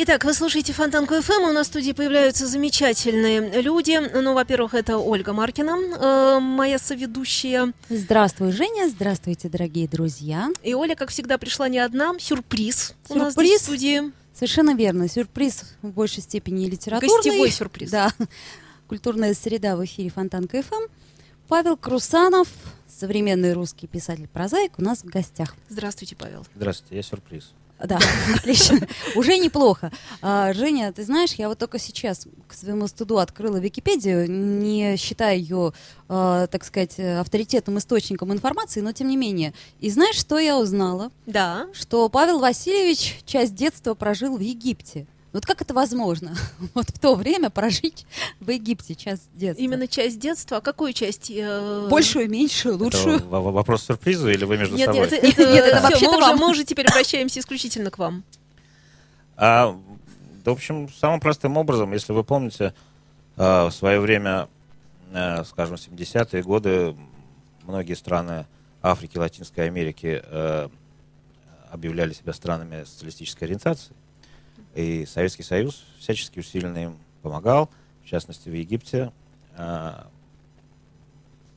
Итак, вы слушаете Фонтанку ФМ. У нас в студии появляются замечательные люди. Ну, во-первых, это Ольга Маркина, э, моя соведущая. Здравствуй, Женя. Здравствуйте, дорогие друзья. И Оля, как всегда, пришла не одна. Сюрприз. У нас Сюрприз? здесь в студии. Совершенно верно. Сюрприз в большей степени литературный. Гостевой сюрприз. Да. Культурная среда в эфире Фонтанка ФМ. Павел Крусанов, современный русский писатель-прозаик, у нас в гостях. Здравствуйте, Павел. Здравствуйте, я сюрприз. Да, отлично. Уже неплохо. А, Женя, ты знаешь, я вот только сейчас к своему студу открыла Википедию, не считая ее, а, так сказать, авторитетным источником информации, но тем не менее. И знаешь, что я узнала? Да. Что Павел Васильевич часть детства прожил в Египте. Вот как это возможно? Вот в то время прожить в Египте часть детства. Именно часть детства. А какую часть? э, Большую, меньшую, Это лучшую. в- вопрос сюрприза или вы между Нет, собой? нет, это, это, Нет, это всё, вообще-то мы, уже, мы уже теперь обращаемся исключительно к вам. А, да, в общем, самым простым образом, если вы помните, э, в свое время, э, скажем, 70-е годы, многие страны Африки, Латинской Америки э, объявляли себя странами социалистической ориентации. И Советский Союз всячески усиленно им помогал. В частности, в Египте э,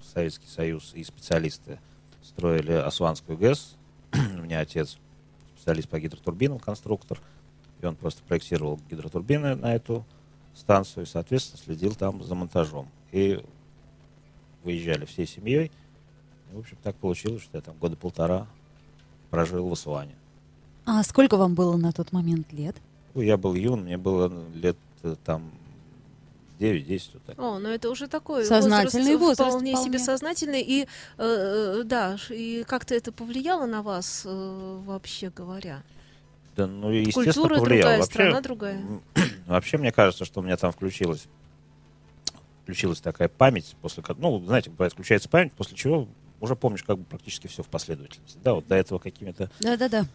Советский Союз и специалисты строили Асуанскую ГЭС. У меня отец специалист по гидротурбинам, конструктор. И он просто проектировал гидротурбины на эту станцию и, соответственно, следил там за монтажом. И выезжали всей семьей. И, в общем, так получилось, что я там года полтора прожил в Асуане. А сколько вам было на тот момент лет? Ну, я был юн, мне было лет э, там 9-10. Вот так. О, ну это уже такой Сознательный возраст вполне, вполне. себе сознательный. И, э, э, да, и как-то это повлияло на вас, э, вообще говоря? Да, ну, и, естественно, Культура повлияло. другая, Вообще, страна другая. Вообще, мне кажется, что у меня там включилась, включилась такая память, после, ну, знаете, бывает, включается память, после чего уже помнишь как бы практически все в последовательности. Да, вот до этого какими-то Да-да-да.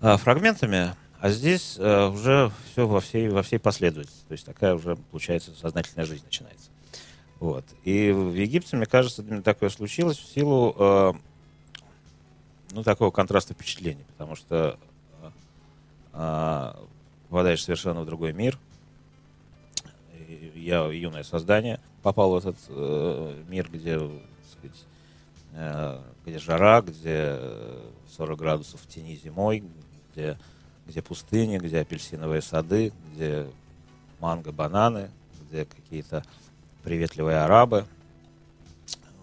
а, фрагментами, а здесь а, уже все во всей, во всей последовательности. То есть такая уже, получается, сознательная жизнь начинается. Вот. И в Египте, мне кажется, именно такое случилось в силу э, ну, такого контраста впечатлений, потому что э, э, попадаешь совершенно в другой мир. Я, юное создание, попал в этот э, мир, где, так сказать, э, где жара, где э, 40 градусов в тени зимой, где, где пустыни, где апельсиновые сады, где манго, бананы, где какие-то приветливые арабы.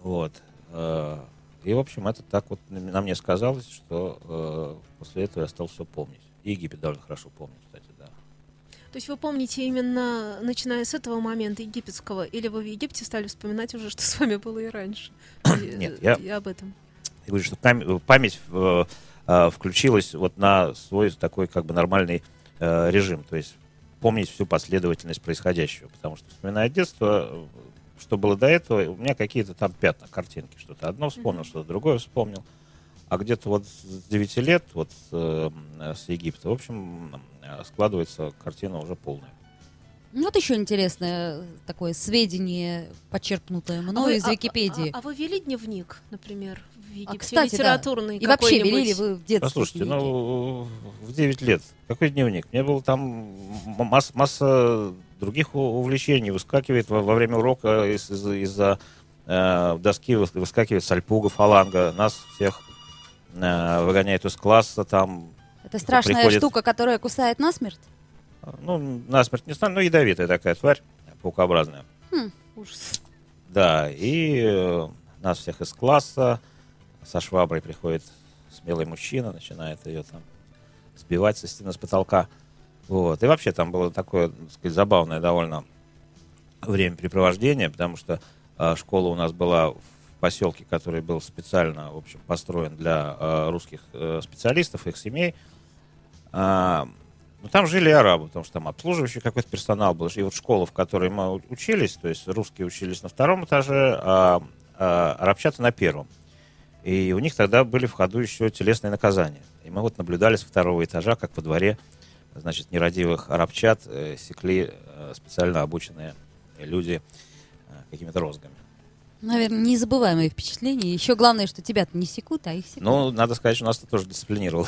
Вот. Э, И, в общем, это так вот на мне сказалось, что э, после этого я стал все помнить. И Египет довольно хорошо помню, кстати, да. То есть вы помните именно, начиная с этого момента египетского, или вы в Египте стали вспоминать уже, что с вами было и раньше? Нет, э, я- и об этом. Я говорю, что пам- память включилась вот на свой такой как бы нормальный э, режим, то есть помнить всю последовательность происходящего, потому что вспоминая детство, э, что было до этого, у меня какие-то там пятна, картинки, что-то одно вспомнил, что-то другое вспомнил, а где-то вот с 9 лет, вот э, с Египта, в общем, э, складывается картина уже полная. Ну, Вот еще интересное такое сведение, почерпнутое мною вы- из Википедии. А, а вы вели дневник, например, в Египте? кстати, да. литературный И вообще вели ли вы в детстве Послушайте, ну, в 9 лет. Какой дневник? Мне было там масс- масса других увлечений. Выскакивает во, во время урока из- из- из-за э, доски, выс- выскакивает сальпуга, фаланга. Нас всех э, выгоняет из класса, там, Это страшная приходит- штука, которая кусает насмерть? ну, насмерть не знаю, но ядовитая такая тварь, паукообразная. Ужас. Да, и э, нас всех из класса со шваброй приходит смелый мужчина, начинает ее там сбивать со стены, с потолка. Вот. И вообще там было такое, так сказать, забавное довольно времяпрепровождение, потому что э, школа у нас была в поселке, который был специально, в общем, построен для э, русских э, специалистов, их семей. А, ну, там жили арабы, потому что там обслуживающий какой-то персонал был. И вот школа, в которой мы учились, то есть русские учились на втором этаже, а, а арабчата на первом. И у них тогда были в ходу еще телесные наказания. И мы вот наблюдали с второго этажа, как во дворе, значит, нерадивых арабчат э, секли э, специально обученные люди э, какими-то розгами. Наверное, незабываемые впечатления. Еще главное, что тебя-то не секут, а их секут. Ну, надо сказать, что нас это тоже дисциплинировало.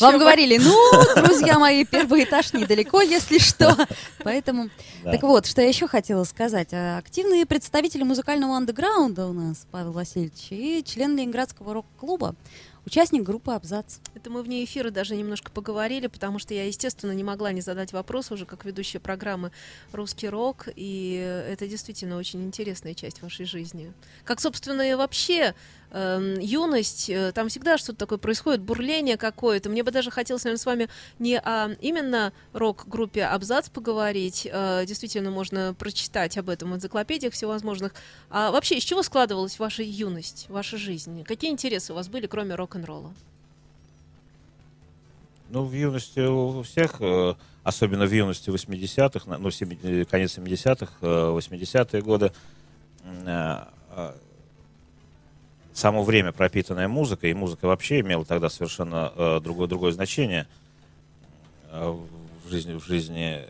Вам говорили, ну, друзья мои, первый этаж недалеко, если что. Поэтому, так вот, что я еще хотела сказать. А, Активные представители музыкального андеграунда у нас, Павел Васильевич, и член Ленинградского рок-клуба, участник группы «Абзац». Это мы вне эфира даже немножко поговорили, потому что я, естественно, не могла не задать вопрос уже как ведущая программы «Русский рок», и это действительно очень интересная часть вашей жизни. Как, собственно, и вообще эм, юность, э, там всегда что-то такое происходит, бурление какое-то. Мне бы даже хотелось, наверное, с вами не о именно рок-группе «Абзац» поговорить, э, действительно можно прочитать об этом в энциклопедиях всевозможных, а вообще из чего складывалась ваша юность, ваша жизнь? Какие интересы у вас были, кроме рок-н-ролла? Ну, в юности у всех, э, особенно в юности 80-х, на- ну, семи- э, конец 70-х, э, 80-е годы, само время пропитанное музыкой, и музыка вообще имела тогда совершенно э, другое, другое значение э, в жизни, в жизни э,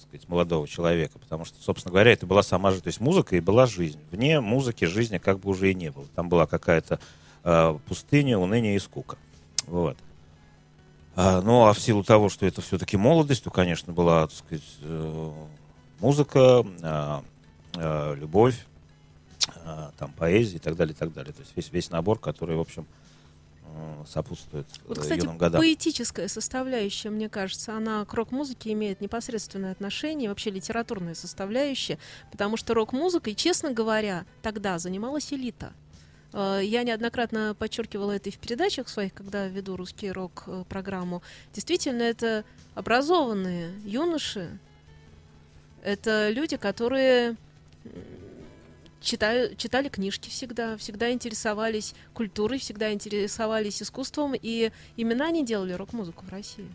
сказать, молодого человека, потому что, собственно говоря, это была сама жизнь, то есть музыка и была жизнь. Вне музыки жизни как бы уже и не было. Там была какая-то э, пустыня, уныние и скука. Вот. А, ну, а в силу того, что это все-таки молодость, то, конечно, была, так сказать, э, музыка, а, любовь, там, поэзия и так далее, и так далее. То есть весь, весь набор, который, в общем, э, сопутствует Вот, э, кстати, юным годам. поэтическая составляющая, мне кажется, она к рок-музыке имеет непосредственное отношение, вообще литературная составляющая, потому что рок-музыкой, честно говоря, тогда занималась элита. Э, Я неоднократно подчеркивала это и в передачах своих, когда веду русский рок-программу. Действительно, это образованные юноши, это люди, которые читаю, читали книжки всегда, всегда интересовались культурой, всегда интересовались искусством, и именно они делали рок-музыку в России.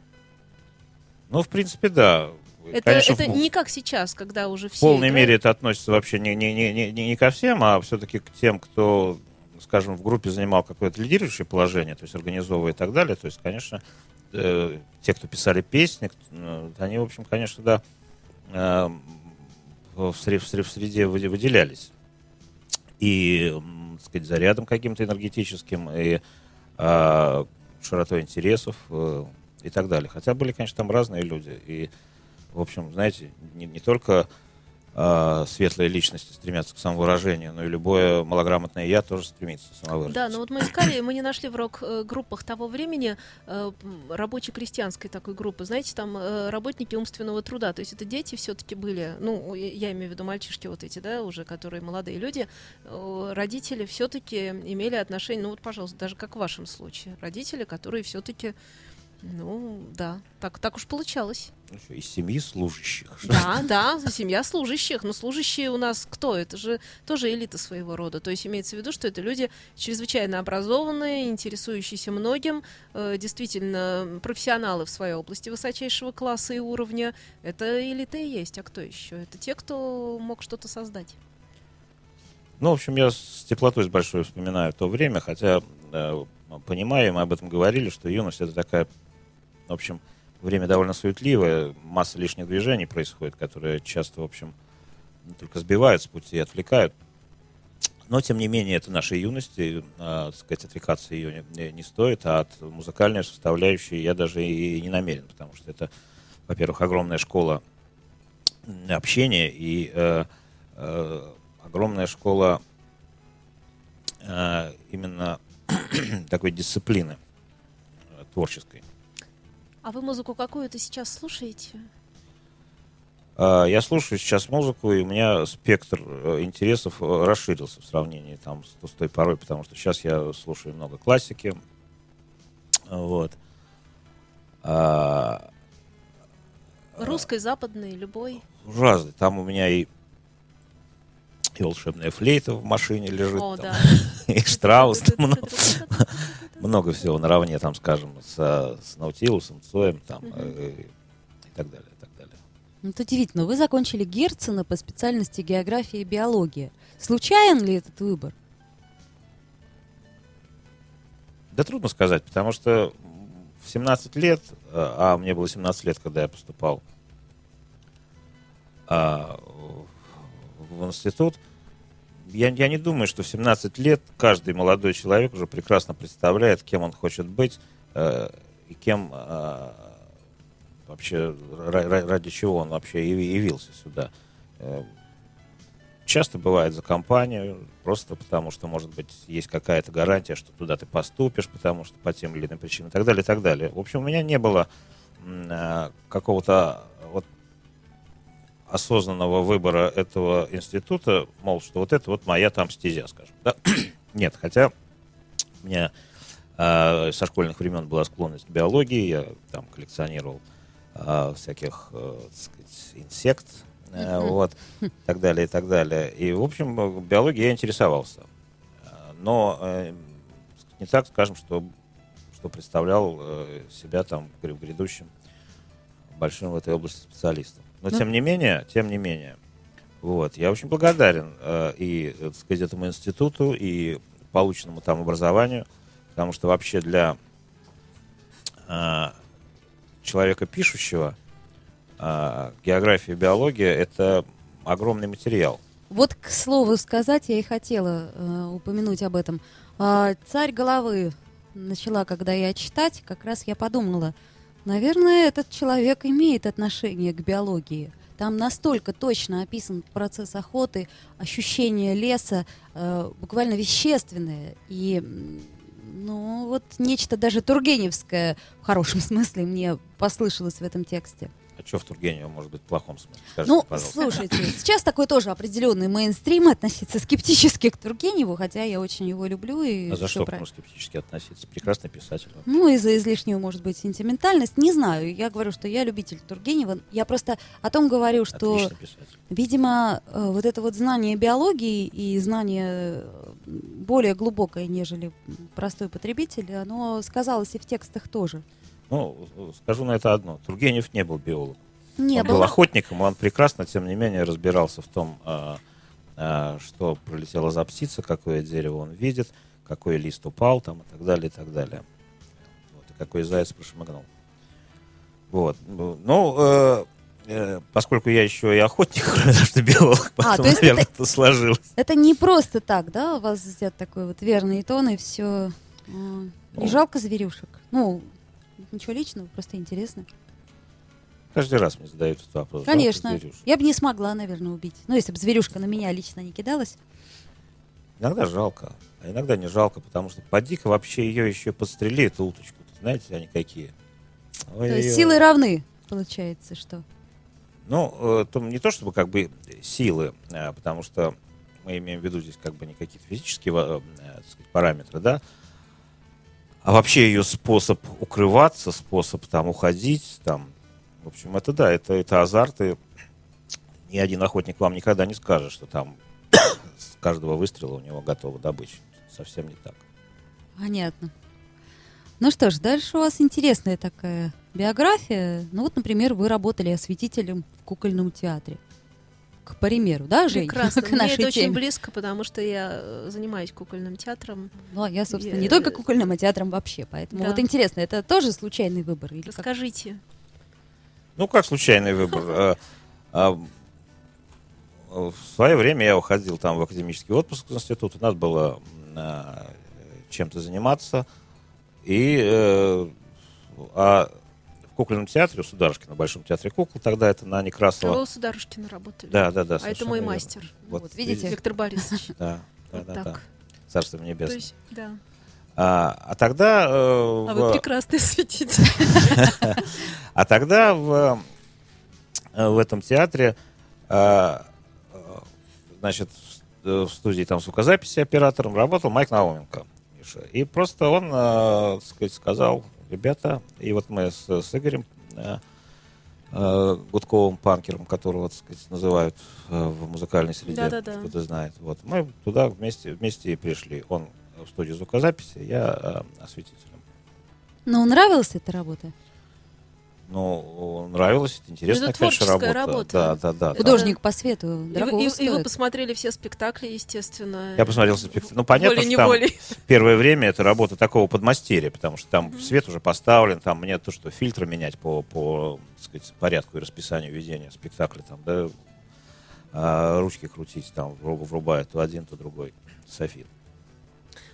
Ну, в принципе, да. Это, Конечно, это в- не как сейчас, когда уже все В полной играют. мере это относится вообще не, не, не, не, не ко всем, а все-таки к тем, кто, скажем, в группе занимал какое-то лидирующее положение, то есть организовывая и так далее. То есть, конечно, э, те, кто писали песни, кто- э, они, в общем, конечно, да, э, в, сре- в сре- в среде выде- выделялись. И, так сказать, зарядом каким-то энергетическим, и э, широтой интересов э, и так далее. Хотя были, конечно, там разные люди. И, в общем, знаете, не, не только э, светлые личности стремятся к самовыражению, но и любое малограмотное я тоже стремится самовыразиться. Да, но вот мы искали, мы не нашли в рок-группах того времени э, м, рабоче-крестьянской такой группы. Знаете, там э, работники умственного труда. То есть это дети все-таки были, ну, я имею в виду мальчишки вот эти, да, уже, которые молодые люди. Э, Родители все-таки имели отношение, ну вот, пожалуйста, даже как в вашем случае. Родители, которые все-таки, ну, да, так, так уж получалось. Ну, что, Из семьи служащих. Да, да, семья служащих. Но служащие у нас кто? Это же тоже элита своего рода. То есть имеется в виду, что это люди чрезвычайно образованные, интересующиеся многим, э, действительно профессионалы в своей области высочайшего класса и уровня. Это элита и есть. А кто еще? Это те, кто мог что-то создать. Ну, в общем, я с теплотой с большой вспоминаю то время, хотя э, понимаю, мы об этом говорили, что юность это такая, в общем, время довольно суетливое, масса лишних движений происходит, которые часто, в общем, только сбивают с пути, отвлекают. Но, тем не менее, это наша юность, и, э, сказать, отвлекаться ее не, не стоит, а от музыкальной составляющей я даже и не намерен, потому что это, во-первых, огромная школа общения и э, э, огромная школа э, именно такой дисциплины э, творческой. А вы музыку какую-то сейчас слушаете? А, Я слушаю сейчас музыку, и у меня спектр э, интересов э, расширился в сравнении там, с, той порой, потому что сейчас я слушаю много классики. Вот. А, Русской, западной, любой? разный. Там у меня и, и волшебная флейта в машине лежит, О, там, да. и Штраус, много, всего наравне, там, скажем, с, с Наутилусом, Цоем, там, Мгм. э, и так далее, и так далее. Ну, Это удивительно. Вы закончили Герцена по специальности география и биология. Случайен ли этот выбор? Да трудно сказать, потому что в 17 лет, а мне было 17 лет, когда я поступал а, в институт, я, я не думаю, что в 17 лет каждый молодой человек уже прекрасно представляет, кем он хочет быть э, и кем э, вообще, ра- ради чего он вообще явился сюда. Э, часто бывает за компанию, просто потому что, может быть, есть какая-то гарантия, что туда ты поступишь, потому что по тем или иным причинам, и так далее, и так далее. В общем, у меня не было э, какого-то осознанного выбора этого института, мол, что вот это вот моя там стезя, скажем. Да? Нет, хотя у меня э, со школьных времен была склонность к биологии, я там коллекционировал э, всяких, э, так сказать, инсект, э, вот, и так далее, и так далее. И, в общем, биологией я интересовался. Но э, не так, скажем, что, что представлял э, себя там в грядущем большим в этой области специалистом. Но Ну. тем не менее, тем не менее, вот, я очень благодарен э, и, э, так сказать, этому институту, и полученному там образованию, потому что вообще для э, человека пишущего э, география и биология это огромный материал. Вот, к слову сказать, я и хотела э, упомянуть об этом. А, «Царь головы» начала, когда я читать, как раз я подумала, наверное, этот человек имеет отношение к биологии. Там настолько точно описан процесс охоты, ощущение леса, э, буквально вещественное. И, ну, вот нечто даже тургеневское, в хорошем смысле, мне послышалось в этом тексте. А что в Тургенево может быть в плохом смысле? Скажите, Ну, пожалуйста. слушайте, сейчас такой тоже определенный мейнстрим относиться скептически к Тургеневу, хотя я очень его люблю и А за что к нему скептически относиться? Прекрасный писатель. Ну, из-за излишнего, может быть, сентиментальность. Не знаю. Я говорю, что я любитель Тургенева. Я просто о том говорю, что, видимо, э, вот это вот знание биологии и знание э, более глубокое, нежели простой потребитель, оно сказалось и в текстах тоже. Ну, скажу на это одно. Тургенев не был биологом. Не он был было. охотником, и он прекрасно, тем не менее, разбирался в том, а, а, что пролетела за птица, какое дерево он видит, какой лист упал там и так далее, и так далее. Вот, и какой заяц прошмыгнул. Вот. Ну, э, э, поскольку я еще и охотник, что биолог, А, поэтому, то есть наверное, это- это сложилось. Это не просто так, да, у вас взят такой вот верный тон и все. Не Ну. жалко зверюшек? Ну, ничего личного, просто интересно. Каждый раз мне задают этот вопрос. Конечно. зверюшек. Я бы не смогла, наверное, убить. Ну, если бы зверюшка на меня лично не кидалась. Иногда жалко, а иногда не жалко, потому что поди-ка вообще ее еще подстрели, эту уточку. Знаете, они какие? То есть силы равны, получается, что. Ну, э, то не то чтобы как бы силы, а, потому что мы имеем в виду здесь как бы не какие-то физические э, э, сказать, параметры, да, а вообще ее способ укрываться, способ там уходить, там, в общем, это да, это, это азарт, и ни один охотник вам никогда не скажет, что там с каждого выстрела у него готова добыча. Совсем не так. Понятно. Ну что ж, дальше у вас интересная такая биография. Ну вот, например, вы работали осветителем в кукольном театре. К примеру, да, Жень? Прекрасно. К Мне нашей это очень теме. близко, потому что я э, занимаюсь кукольным театром. Ну, а я, собственно, Я- не только кукольным, а театром вообще. Поэтому Да. вот интересно, это тоже случайный выбор? Или как? Расскажите. Ну, как случайный выбор. Э, а, В свое время я уходил там в академический отпуск из института, надо было чем-то заниматься. И э, а в кукольном театре у Сударушкина, в Большом театре кукол, тогда это на А вы Некрасова. у Сударушкина работали? Да, да, да. А это мой верно. мастер. Вот, видите? Виктор Борисович. Да, да, Вот да, да. так. Царство То небесное. есть, да. А, а тогда... э, А в- вы прекрасный светитель. А тогда в, э, в этом театре, э, э, значит, в э, в студии там звукозаписи оператором работал Майк Науменко. И просто он, э, так сказать, сказал, ребята, и вот мы с, с Игорем э, э, Гудковым, панкером, которого, так сказать, называют э, в музыкальной среде, Да-да-да. кто-то знает. Вот. Мы туда вместе, вместе и пришли. Он в студию звукозаписи, я э, осветителем. Ну, нравилась эта работа? Ну, нравилось, это интересная, Это конечно, творческая работа. работа. Да, да, да. да. Художник по свету И, и- и вы посмотрели все спектакли, естественно. Я посмотрел спектакль. Ну, понятно, что там первое время это работа такого подмастерья, потому что там свет уже поставлен, там мне то, что фильтры менять по, по так сказать, порядку и расписанию ведения спектакля, там, да, а, ручки крутить, там, вру- врубают то один, то другой софит.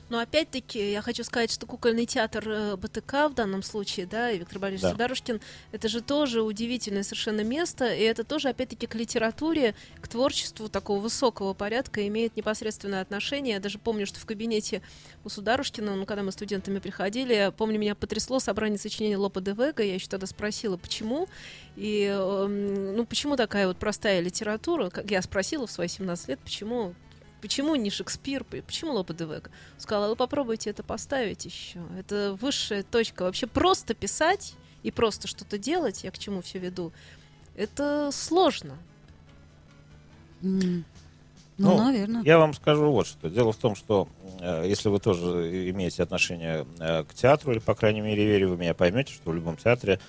Но опять-таки я хочу сказать, что кукольный театр э, БТК в данном случае, да, и Виктор Борисович Да. Сударушкин, это же тоже удивительное совершенно место, и это тоже опять-таки к литературе, к творчеству такого высокого порядка имеет непосредственное отношение. Я даже помню, что в кабинете у Сударушкина, ну, когда мы студентами приходили, я помню, меня потрясло собрание сочинений Лопа де Вега, я еще тогда спросила, почему, и, эм, ну, почему такая вот простая литература, как я спросила в свои 17 лет, почему Почему не Шекспир? Почему Лопе де Вега? Сказала, вы попробуйте это поставить еще. Это высшая точка. Вообще просто писать и просто что-то делать, я к чему все веду, это сложно. М. Ну, Ну, наверное. Я вам скажу вот что. Дело в том, что э, если вы тоже имеете отношение э, к театру, или, по крайней мере, верю, вы меня поймете, что в любом театре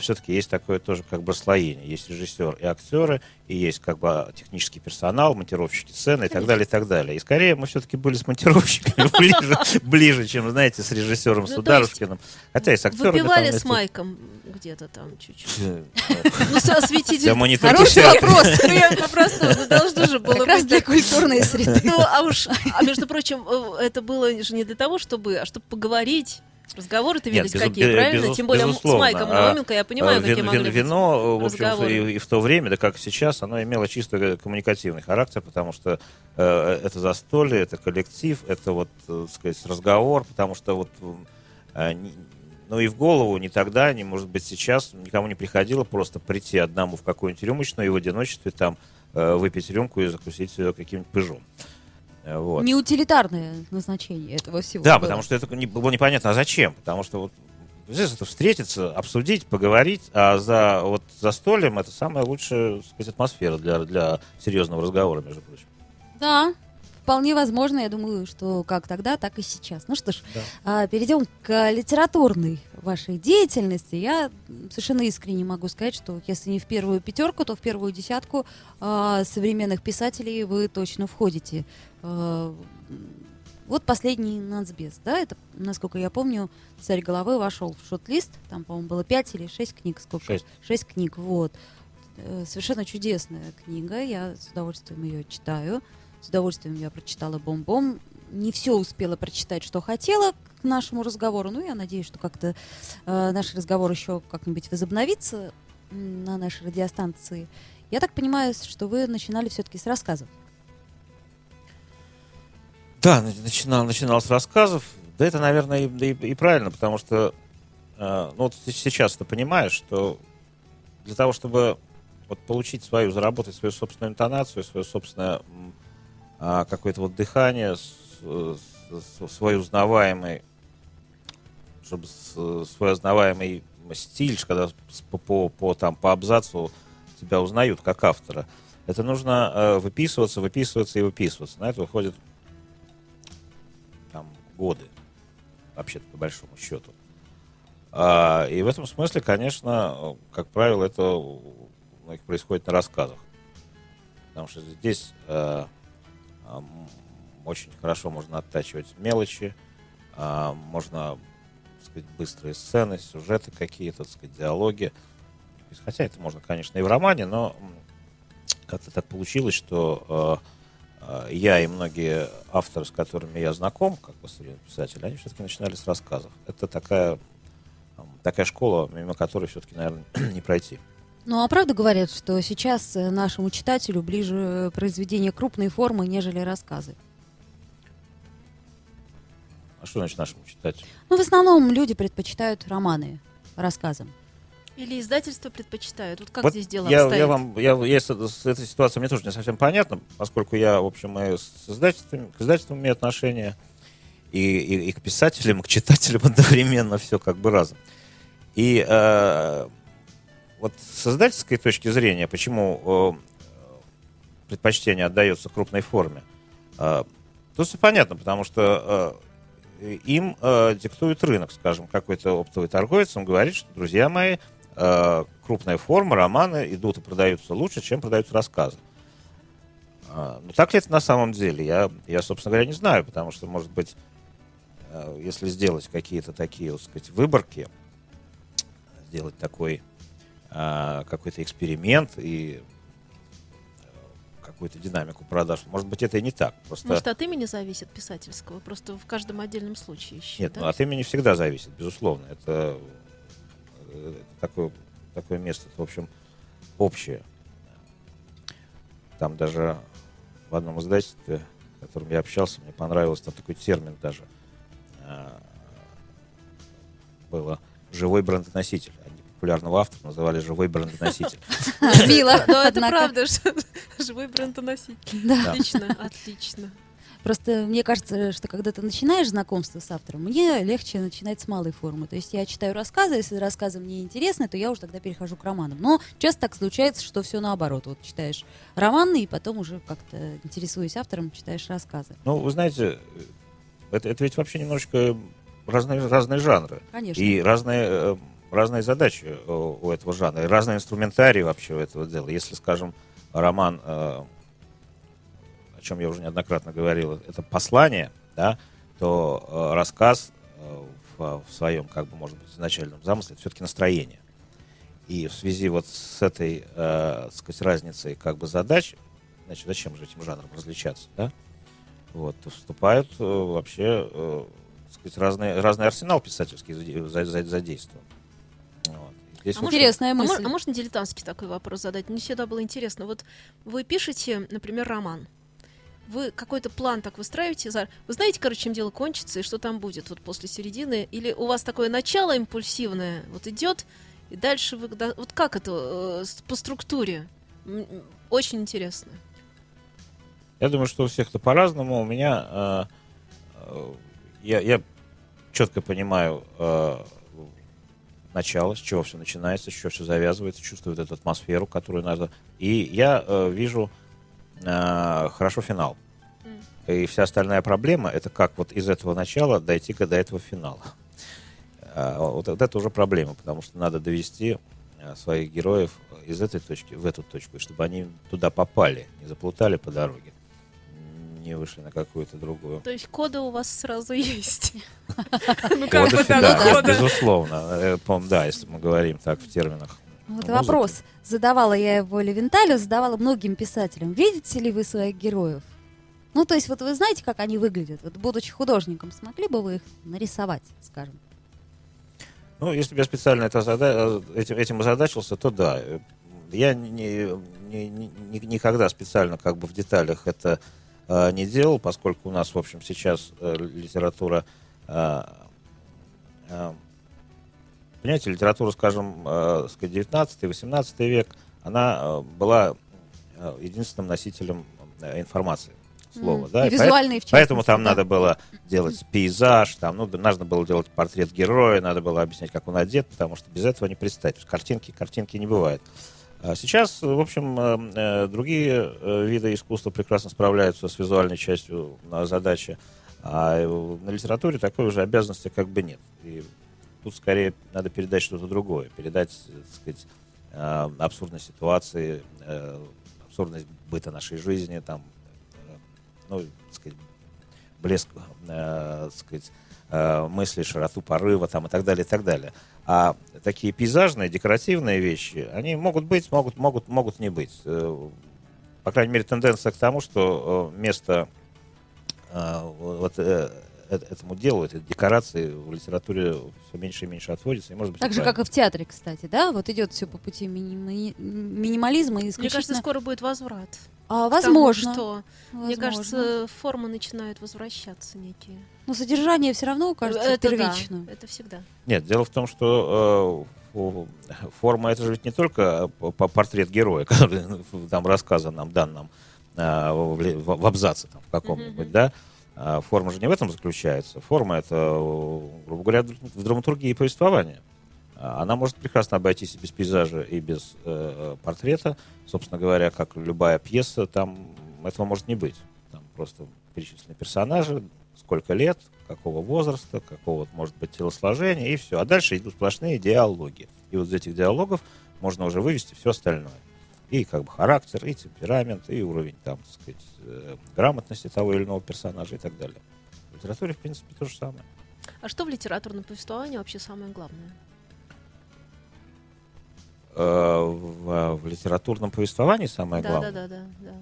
все-таки есть такое тоже как бы слоение. Есть режиссер и актеры, и есть как бы технический персонал, монтировщики сцены и так далее, и так далее. И скорее мы все-таки были с монтировщиками ближе, ближе, чем, знаете, с режиссером Ну, то Сударушкиным. Хотя и с актерами... Выпивали там, с Майком где-то там чуть-чуть. э, Ну, осветитель. Хороший вопрос. Я попросту, ну, должно же было быть для культурной среды. Ну, а уж, а между прочим, э, это было же не для того, чтобы, а чтобы поговорить. Разговоры-то Нет, безу- какие, бе- правильно? безус- Тем более м- с безусловно. Майком А, Науменко я понимаю, Э, какие вин- могли быть Вино, в общем и, и в то время, да как и сейчас, оно имело чисто коммуникативный характер, потому что э, это застолье, это коллектив, это вот, э, сказать, разговор, потому что вот, э, не- ну и в голову ни тогда, ни, может быть, сейчас никому не приходило просто прийти одному в какую-нибудь рюмочную и в одиночестве там э, выпить рюмку и закусить ее каким-нибудь пыжом. Э, Вот. Не утилитарное назначение этого всего. Да, было. потому что это не, было непонятно, а зачем? Потому что вот здесь это встретиться, обсудить, поговорить, а за вот за столем это самая лучшая, так сказать, атмосфера для, для серьезного разговора, между прочим. Да, вполне возможно. Я думаю, что как тогда, так и сейчас. Ну что ж, Да. а, перейдем к литературной вашей деятельности. Я совершенно искренне могу сказать, что если не в первую пятерку, то в первую десятку а, современных писателей вы точно входите. А, вот последний «Нацбес», да, это, насколько я помню, «Царь головы» вошел в шот-лист, там, по-моему, было пять или шесть книг, сколько? Шесть. Шесть книг, вот. Э, Совершенно чудесная книга, я с удовольствием ее читаю. С удовольствием я прочитала «Бом-бом». Не все успела прочитать, что хотела к нашему разговору. Ну, я надеюсь, что как-то э, наш разговор еще как-нибудь возобновится на нашей радиостанции. Я так понимаю, что вы начинали все-таки с рассказов. Да, на- начинал, начинал с рассказов. Да это, наверное, и, и- и правильно, потому что э, ну, вот сейчас ты понимаешь, что для того, чтобы вот получить свою, заработать свою собственную интонацию, свое собственное а, какое-то вот дыхание, свой узнаваемый, чтобы свой узнаваемый стиль, когда по, по, по, там, по абзацу тебя узнают как автора, это нужно э, выписываться, выписываться и выписываться. На это уходит там годы, вообще-то по большому счету. А, и в этом смысле, конечно, как правило, это происходит на рассказах. Потому что здесь э, очень хорошо можно оттачивать мелочи, а, можно сказать, быстрые сцены, сюжеты какие-то, так сказать, диалоги. Хотя это можно, конечно, и в романе, но как-то так получилось, что э, я и многие авторы, с которыми я знаком, как бы современные писатели, они все-таки начинали с рассказов. Это такая, такая школа, мимо которой все-таки, наверное, не пройти. Ну, а правда говорят, что сейчас э, нашему читателю ближе произведения крупной формы, нежели рассказы? А что значит нашему читателю? Ну, в основном люди предпочитают романы рассказам. Или издательство предпочитают. Вот как Вот здесь дело я, обстоит? я вам, я, я с, с этой ситуацией мне тоже не совсем понятно, поскольку я, в общем, и с издательством, к издательствам имею отношение, и, и, и к писателям, и к читателям одновременно все как бы разом. И э, вот с издательской точки зрения, почему э, предпочтение отдается крупной форме, э, тут все понятно, потому что э, им э, диктует рынок, скажем, какой-то оптовый торговец, он говорит, что, друзья мои, э, крупные формы, романы идут и продаются лучше, чем продаются рассказы. А, ну, так ли это на самом деле? Я, я, собственно говоря, не знаю, потому что, может быть, э, если сделать какие-то такие, вот сказать, выборки, сделать такой э, какой-то эксперимент и какую-то динамику продаж. Может быть, это и не так. Просто... Может, от имени зависит писательского? Просто в каждом отдельном случае еще, Нет, да? ну, от имени всегда зависит, безусловно. Это, э, такое, такое место, в общем, общее. Там даже в одном издательстве, с которым я общался, мне понравился там такой термин даже. а, Было живой брендоноситель. Они популярного автора называли живой брендоноситель. Мило, Но это однако. правда, что живой брендоноситель. Отлично, отлично. Просто мне кажется, что когда ты начинаешь знакомство с автором, мне легче начинать с малой формы. То есть я читаю рассказы, если рассказы мне интересны, то я уже тогда перехожу к романам. Но часто так случается, что все наоборот. Вот читаешь романы, и потом уже как-то интересуясь автором, читаешь рассказы. Ну, вы знаете, это, это ведь вообще немножечко разные, разные жанры. Конечно. И разные, э, разные задачи э, у этого жанра, и разный инструментарий вообще у этого дела. Если, скажем, роман, э, о чем я уже неоднократно говорил, это послание, да, то э, рассказ в, своем, как бы, может быть, изначальном замысле, это все-таки настроение. И в связи вот с этой, э, сказать, разницей как бы задач, значит, зачем же этим жанром различаться, да? Вот, вступают вообще, э, сказать, разные, разный арсенал писательский заде- за- за- задействован. Вот. Здесь, А Интересная А, мысль. а можно дилетантский такой вопрос задать? Мне всегда было интересно. Вот вы пишете, например, роман. Вы какой-то план так выстраиваете? Вы знаете, короче, чем дело кончится и что там будет вот после середины? Или у вас такое начало импульсивное вот идет, и дальше вы... Вот как это э, по структуре? Очень интересно. Я думаю, что у всех это по-разному. У меня э, э, я, я четко понимаю э, начало, с чего все начинается, с чего все завязывается, чувствую вот эту атмосферу, которую надо. И я э, вижу э, хорошо финал. И вся остальная проблема это как вот из этого начала дойти до этого финала. А, Вот, вот это уже проблема, потому что надо довести э, своих героев из этой точки в эту точку, чтобы они туда попали, не заплутали по дороге, не вышли на какую-то другую. То есть коды у вас сразу есть. Ну Коды, бы да, коды. безусловно. Э, Да, если мы говорим так в терминах. Вот музыки. вопрос. Задавала я его Левенталю, задавала многим писателям. Видите ли вы своих героев? Ну, то есть, вот вы знаете, как они выглядят? Вот, будучи художником, смогли бы вы их нарисовать, скажем? Ну, если бы я специально это зада- этим, этим озадачился, то да. Я не- не- не- никогда специально как бы в деталях это э, не делал, поскольку у нас, в общем, сейчас э, литература... э, э, понимаете, литература, скажем, э, сказать, 19-18 век, она э, была э, единственным носителем э, информации слова. М, да, и поэт- визуальные, Поэтому частности, там да. надо было делать пейзаж, там, ну, нужно было делать портрет героя, надо было объяснять, как он одет, потому что без этого не представить. Картинки, картинки не бывает. А Сейчас, в общем, э, э, другие э, виды искусства прекрасно справляются с визуальной частью э, задачи, а э, на литературе такой уже обязанности как бы нет. И тут скорее надо передать что-то другое, передать, э, так сказать, э, абсурдность ситуации, э, абсурдность быта нашей жизни, там, э, ну, так сказать, блеск, э, так сказать, э, мысли, широту порыва там, и так далее, и так далее. А такие пейзажные, декоративные вещи, они могут быть, могут, могут, могут не быть. Э, По крайней мере, тенденция к тому, что э, место э, вот э, э- этому делу, этой декорации в литературе все меньше и меньше отводится. И, может быть, Так же, как и в театре, кстати, да? Вот идет все по пути миними- минимализма и Мне кажется, исключительно... скоро будет возврат. А, возможно. что, мне возможно. кажется, формы начинают возвращаться некие. Но содержание все равно кажется это да, первично. это всегда. Нет, дело в том, что э, форма это же ведь не только п- портрет героя, который ну, там рассказан нам, дан нам э, в, в- абзаце там, в каком-нибудь, Мгм. да. А форма же не в этом заключается. Форма это, грубо говоря, в драматургии повествования. А Она может прекрасно обойтись и без пейзажа, и без э, портрета. Собственно говоря, как любая пьеса, там этого может не быть. Там просто перечислены персонажи, сколько лет, какого возраста, какого, может быть, телосложения, и все. А дальше идут сплошные диалоги. И вот из этих диалогов можно уже вывести все остальное. И как бы характер, и темперамент, и уровень там, так сказать, э, грамотности того или иного персонажа и так далее. В литературе, в принципе, то же самое. А что в литературном повествовании вообще самое главное? Э, В, в литературном повествовании самое да, главное. да, да, да, да.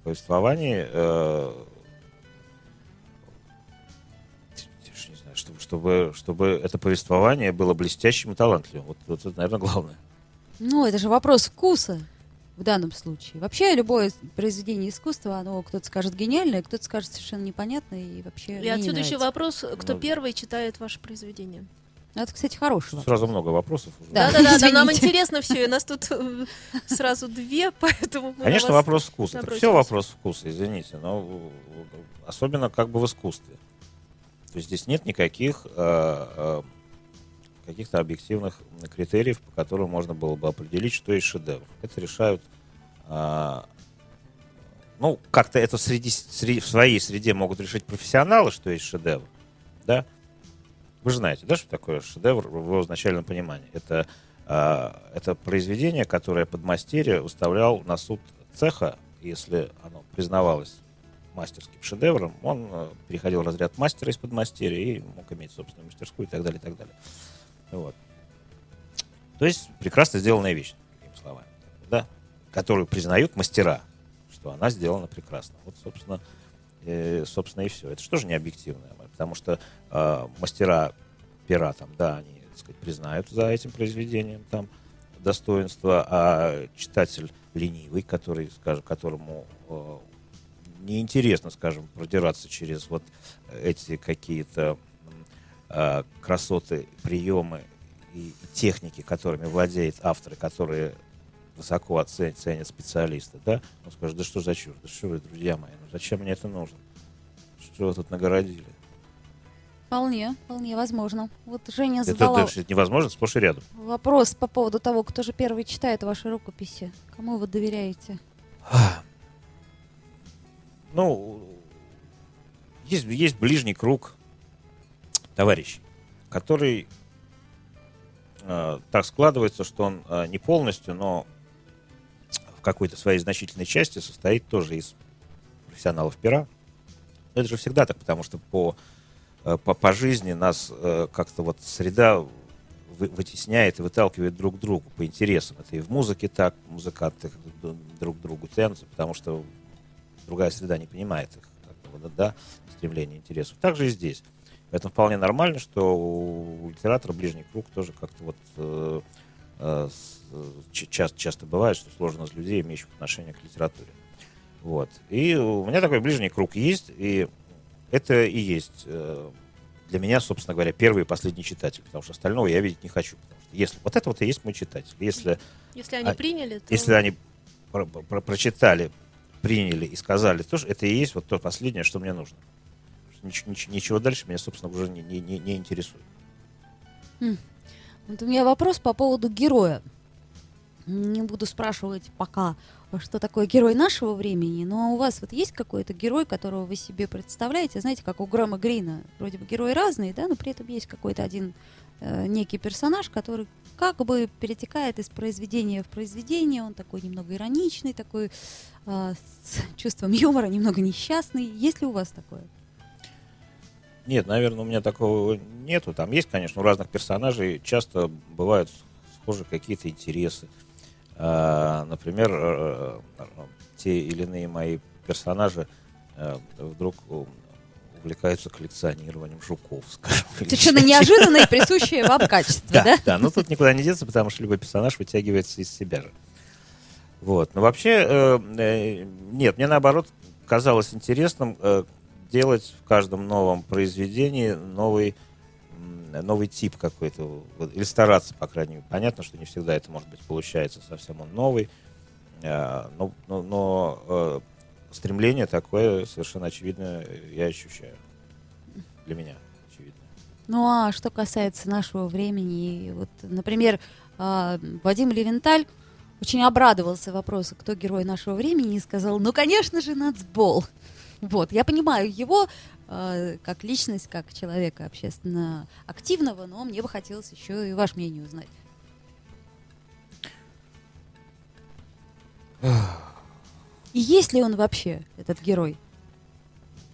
В повествовании э, не знаю, чтобы, чтобы, чтобы это повествование было блестящим и талантливым. Вот, вот это, наверное, главное. Ну, это же вопрос вкуса в данном случае. Вообще любое произведение искусства, оно кто-то скажет гениальное, кто-то скажет совершенно непонятное и вообще И отсюда еще вопрос, кто Ну, первый читает ваше произведение. Ну, Это, кстати, хороший вопрос. Сразу много вопросов. уже. Да. Да, да, да, нам интересно все, и нас тут э, сразу две, поэтому Конечно, вопрос вкуса. Это все вопрос вкуса, извините. Но э, особенно как бы в искусстве. То есть здесь нет никаких э, каких-то объективных критериев, по которым можно было бы определить, что есть шедевр. Это решают а, ну, как-то это среди, среди- в своей среде могут решить профессионалы, что есть шедевр, да? Вы знаете, да, что такое шедевр в его изначальном понимании? Это, а, это произведение, которое подмастерье выставлял на суд цеха, если оно признавалось мастерским шедевром, он э, переходил в разряд мастера из подмастерья и мог иметь собственную мастерскую и так далее, и так далее. Вот. То есть прекрасно сделанная вещь, другими словами, да, которую признают мастера, что она сделана прекрасно. Вот, собственно, э, собственно и все. Это что же не объективное, потому что э, мастера пера там, да, они, так сказать, признают за этим произведением там достоинство, а читатель ленивый, который, скажем, которому э, неинтересно, скажем, продираться через вот эти какие-то э, красоты, приемы и, и техники, которыми владеет автор, и которые высоко оценят, ценят специалисты, да, он скажет, да что за чушь, да что вы, друзья мои, ну зачем мне это нужно? Что вы тут нагородили? Вполне, вполне возможно. Вот Женя Это, задала это невозможно, сплошь и рядом. вопрос по поводу того, кто же первый читает ваши рукописи. Кому вы доверяете? Ну, есть, есть ближний круг товарищей, который э, так складывается, что он э, не полностью, но в какой-то своей значительной части состоит тоже из профессионалов пера. Это же всегда так, потому что по, э, по, по жизни нас э, как-то вот среда вы- вытесняет и выталкивает друг к другу по интересам. Это и в музыке так, музыканты друг к другу тянутся, потому что другая среда не понимает их да, стремления, интересов. Так же и здесь. Поэтому вполне нормально, что у литератора ближний круг тоже как-то вот э, э, э, часто, часто бывает, что сложно с людей, имеющих отношение к литературе. Вот. И у меня такой ближний круг есть, и это и есть э, для меня, собственно говоря, первый и последний читатель, потому что остального я видеть не хочу. Потому что если вот это вот и есть мой читатель. Если Если они А приняли, то... если они про- про- прочитали, приняли и сказали, то это и есть вот то последнее, что мне нужно. Нич- нич- ничего дальше меня, собственно, уже не, не- не- интересует. Вот у меня вопрос по поводу героя. Не буду спрашивать пока, что такое герой нашего времени, но у вас вот есть какой-то герой, которого вы себе представляете? Знаете, как у Грэма Грина, вроде бы герои разные, да, но при этом есть какой-то один э, некий персонаж, который как бы перетекает из произведения в произведение, он такой немного ироничный, такой э, с чувством юмора, немного несчастный. Есть ли у вас такое? Нет, наверное, у меня такого нету. Там есть, конечно, у разных персонажей часто бывают схожи какие-то интересы. А, Например, э, э, те или иные мои персонажи э, вдруг увлекаются коллекционированием жуков, скажем. Совершенно и присущее вам качество, да? Да, да, ну тут никуда не деться, потому что любой персонаж вытягивается из себя же. Вот. Но вообще, э, э, нет, мне наоборот казалось интересным э, делать в каждом новом произведении новый, новый тип какой-то, или стараться, по крайней мере. Понятно, что не всегда это, может быть, получается совсем он новый, э, но, но, но, э, стремление такое совершенно очевидно я ощущаю. Для меня очевидно. Ну а что касается нашего времени, вот, например, а, Вадим Левенталь очень обрадовался вопросу, кто герой нашего времени, и сказал, ну, конечно же, нацбол. Вот, я понимаю его э, как личность, как человека общественно активного, но мне бы хотелось еще и ваше мнение узнать. И есть ли он вообще, этот герой?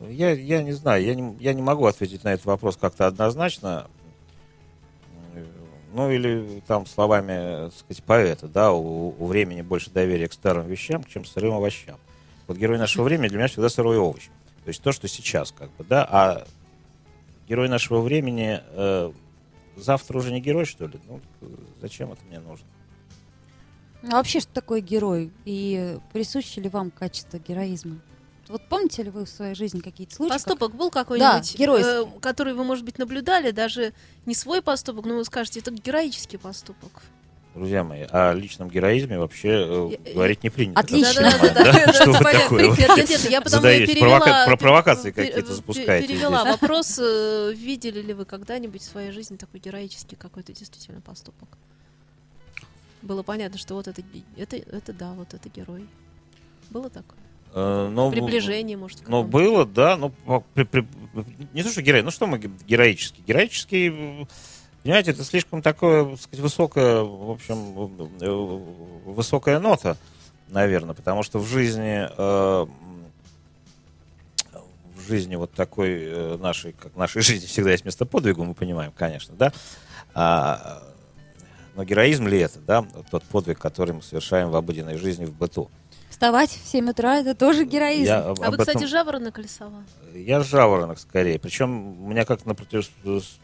Я, я не знаю, я не, я не могу ответить на этот вопрос как-то однозначно. Э, Ну, или там словами, так сказать, поэта, да, у, у времени больше доверия к старым вещам, чем к сырым овощам. Вот герой нашего времени для меня всегда сырой овощ. То есть то, что сейчас, как бы, да, а герой нашего времени э, завтра уже не герой, что ли? Ну, зачем это мне нужно? А вообще, что такое герой? И присуще ли вам качество героизма? Вот помните ли вы в своей жизни какие-то случаи? как- Поступок был какой-нибудь, Да, э, который вы, может быть, наблюдали, даже не свой поступок, но вы скажете, это героический поступок. Друзья мои, о личном героизме вообще э, говорить не принято. Отлично. как я понимаю, да? Что вы такое задаете? про провокации какие-то запускаете Перевела вопрос, э, видели ли вы когда-нибудь в своей жизни такой героический какой-то действительно поступок? Было понятно, что вот это, это, это да, вот это герой. Было так? Э, ну, Приближение, может, к Ну, было, да. Ну, по- при- при- не то, что герой, ну что мы ге- героический? Героический, понимаете, это слишком такое, так сказать, высокое, в общем, э, высокая нота, наверное, потому что в жизни, э, в жизни вот такой э, нашей, как нашей жизни всегда есть место подвигу, мы понимаем, конечно, да. А, но героизм ли это, да, тот подвиг, который мы совершаем в обыденной жизни, в быту? Вставать в 7 утра это тоже героизм. Я А вы, этом- кстати, жаворонок или сова? Я жаворонок скорее. Причем у меня как на протяж-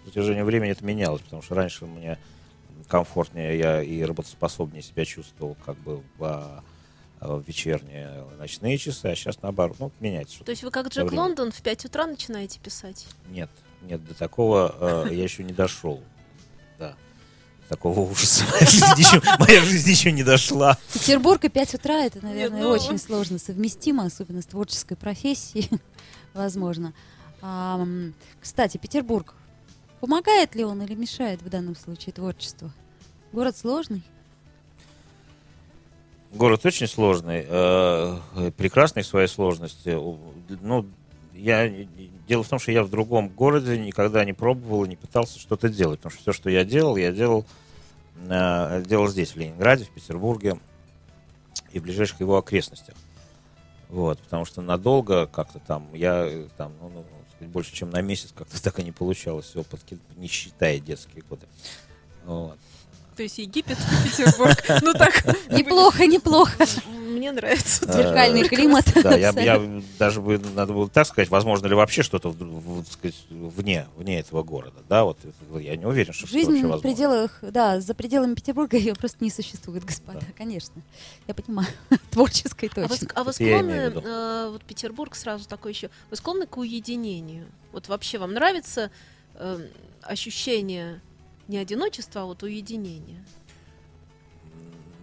протяжении времени это менялось, потому что раньше мне комфортнее я и работоспособнее себя чувствовал как бы в, а, в вечерние ночные часы, а сейчас наоборот, ну, меняется. То есть вы как Джек. Лондон в 5 утра начинаете писать? Нет, нет, до такого э, я еще не дошел. Такого ужаса. Моя жизнь еще, моя жизнь еще не дошла. Петербург и 5 утра это, наверное, ну- очень сложно совместимо, особенно с творческой профессией, возможно. А, кстати, Петербург. Помогает ли он или мешает в данном случае творчеству? Город сложный? Город очень сложный, э, прекрасный в своей сложности. Ну, я, дело в том, что я в другом городе никогда не пробовал и не пытался что-то делать. Потому что все, что я делал, я делал, э, делал здесь, в Ленинграде, в Петербурге и в ближайших его окрестностях. Вот, потому что надолго как-то там я э, там, ну, ну, сказать, больше, чем на месяц как-то так и не получалось опытки, не считая детские годы. Вот. То есть Египет и Петербург. Ну так, Неплохо, неплохо. мне нравится. Зеркальный Э, климат. Да, я, даже бы надо было так сказать, возможно ли вообще что-то вне, вне этого города, да, вот я не уверен, что Жизнь вообще в возможно. пределах, да, за пределами Петербурга ее просто не существует, господа, Да. конечно. Я понимаю, творческой А точно. а вы склонны, э, вот Петербург сразу такой еще, вы склонны к уединению? Вот вообще вам нравится э, ощущение не одиночества, а вот уединения?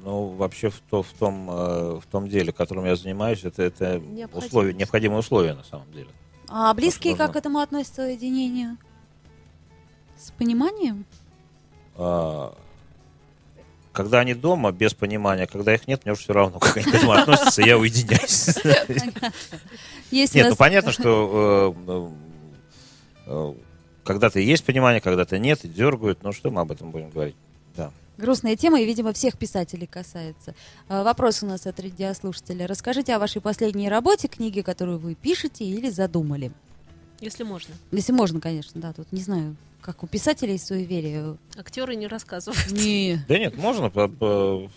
Ну, вообще в, то, в, том, э, в том деле, которым я занимаюсь, это, это Необходимость. условие, необходимое условие на самом деле. А близкие Возможно. как к этому относятся уединению? С пониманием? А, Когда они дома, без понимания, когда их нет, мне уже все равно, как они к этому относятся, я уединяюсь. Нет, ну понятно, что э, э, когда-то есть понимание, когда-то нет, и дергают, но что мы об этом будем говорить? Да. грустная тема и, видимо, всех писателей касается. А, Вопрос у нас от радиослушателя. Расскажите о вашей последней работе, книге, которую вы пишете или задумали. Если можно. Если можно, конечно, да. Тут не знаю, как у писателей суеверие. Актеры не рассказывают. Не. Да нет, можно, по- по-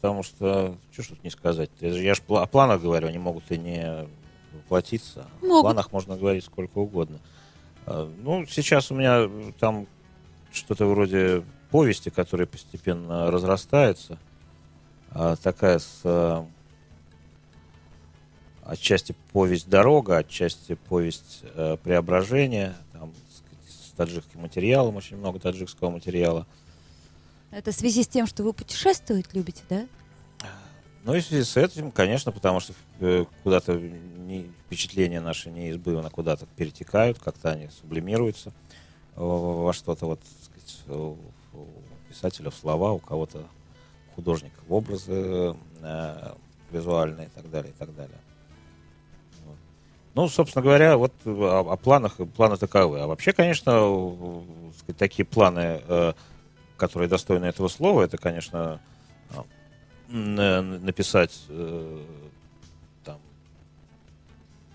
потому что, что ж тут не сказать, я же, о планах говорю, они могут и не воплотиться. О Могут. планах можно говорить сколько угодно. А, Ну, сейчас у меня там что-то вроде повести, которая постепенно разрастается. А, Такая с а, отчасти повесть «Дорога», отчасти повесть э, «Преображение», там, сказать, с таджикским материалом, очень много таджикского материала. Это в связи с тем, что вы путешествовать любите, да? Ну и в связи с этим, конечно, потому что э, куда-то впечатления наши неизбывно куда-то перетекают, как-то они сублимируются во, во что-то, вот, сказать, у, писателя в слова, у кого-то художника в образы э, визуальные и так далее, и так далее. Ну, собственно говоря, вот о, о планах, планы таковы. А вообще, конечно, э, сказать, такие планы, э, которые достойны этого слова, это, конечно, э, написать э, там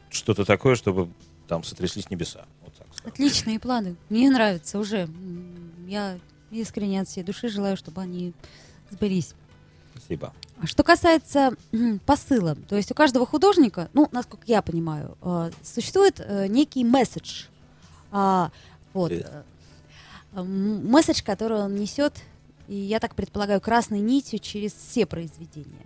что-то такое, чтобы там сотряслись небеса. Вот так. Отличные планы. Мне нравится уже. Я искренне от всей души желаю, чтобы они сбылись. Спасибо. А Что касается посыла, то есть у каждого художника, ну, насколько я понимаю, э, существует э, некий месседж. А, вот. Месседж, который он несет, и я так предполагаю, красной нитью через все произведения.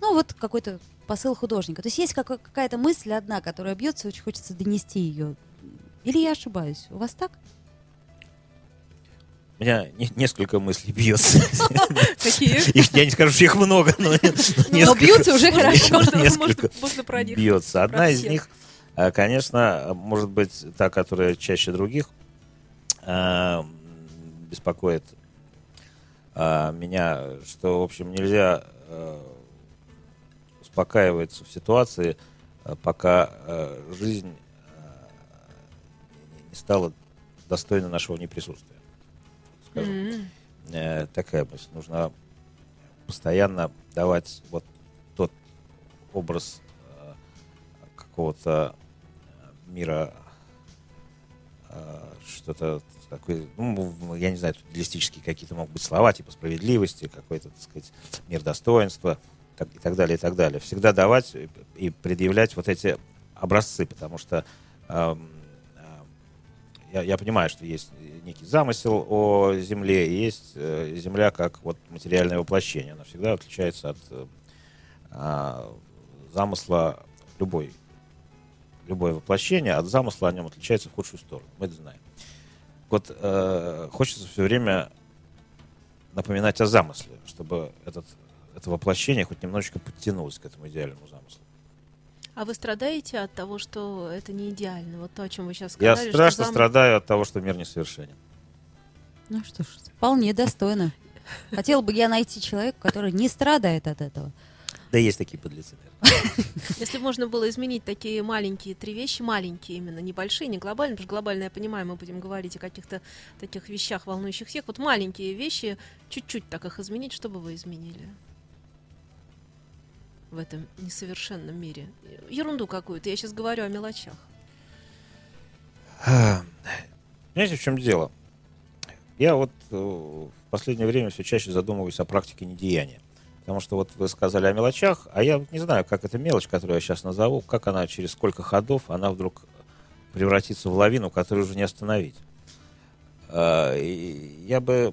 Ну, вот какой-то посыл художника. То есть есть какая-то мысль одна, которая бьется, очень хочется донести ее. Или я ошибаюсь? У вас так? У меня не- несколько мыслей бьется. Какие? Их, я не скажу, что их много, но Но бьются уже хорошо. Можно, про них. бьется. Одна из них, э, конечно, может быть та, которая чаще других э, беспокоит э, меня, что, в общем, нельзя э, успокаиваться в ситуации, э, пока э, жизнь э, не стала достойна нашего неприсутствия. Скажем. Э, такая мысль. Нужно постоянно давать вот тот образ э, какого-то мира, э, что-то такое, ну, я не знаю, тут идеалистические какие-то могут быть слова, типа справедливости, какой-то, так сказать, мир достоинства так- и так далее, и так далее. Всегда давать и- и предъявлять вот эти образцы, потому что эм, э, я, я понимаю, что есть некий замысел о Земле, и есть э, Земля как вот материальное воплощение. Она всегда отличается от э, а, замысла любой, любое воплощение, от замысла о нем отличается в худшую сторону. Мы это знаем. Вот э, хочется все время напоминать о замысле, чтобы этот, это воплощение хоть немножечко подтянулось к этому идеальному замыслу. А вы страдаете от того, что это не идеально? Вот то, о чем вы сейчас Я сказали. страшно что зам- страдаю от того, что мир несовершенен. Ну что ж, вполне достойно. Хотела бы я найти человека, который не страдает от этого. Да есть такие подлецы. Если бы можно было изменить такие маленькие три вещи, маленькие именно, небольшие, не глобальные, потому что глобально, я понимаю, мы будем говорить о каких-то таких вещах, волнующих всех. Вот маленькие вещи, чуть-чуть так их изменить, что бы вы изменили? В этом несовершенном мире. Ерунду какую-то. Я сейчас говорю о мелочах. Знаете, в чем дело? Я вот э, в последнее время все чаще задумываюсь о практике недеяния. Потому что вот вы сказали о мелочах, а я не знаю, как эта мелочь, которую я сейчас назову, как она через сколько ходов, она вдруг превратится в лавину, которую уже не остановить. А, Я бы...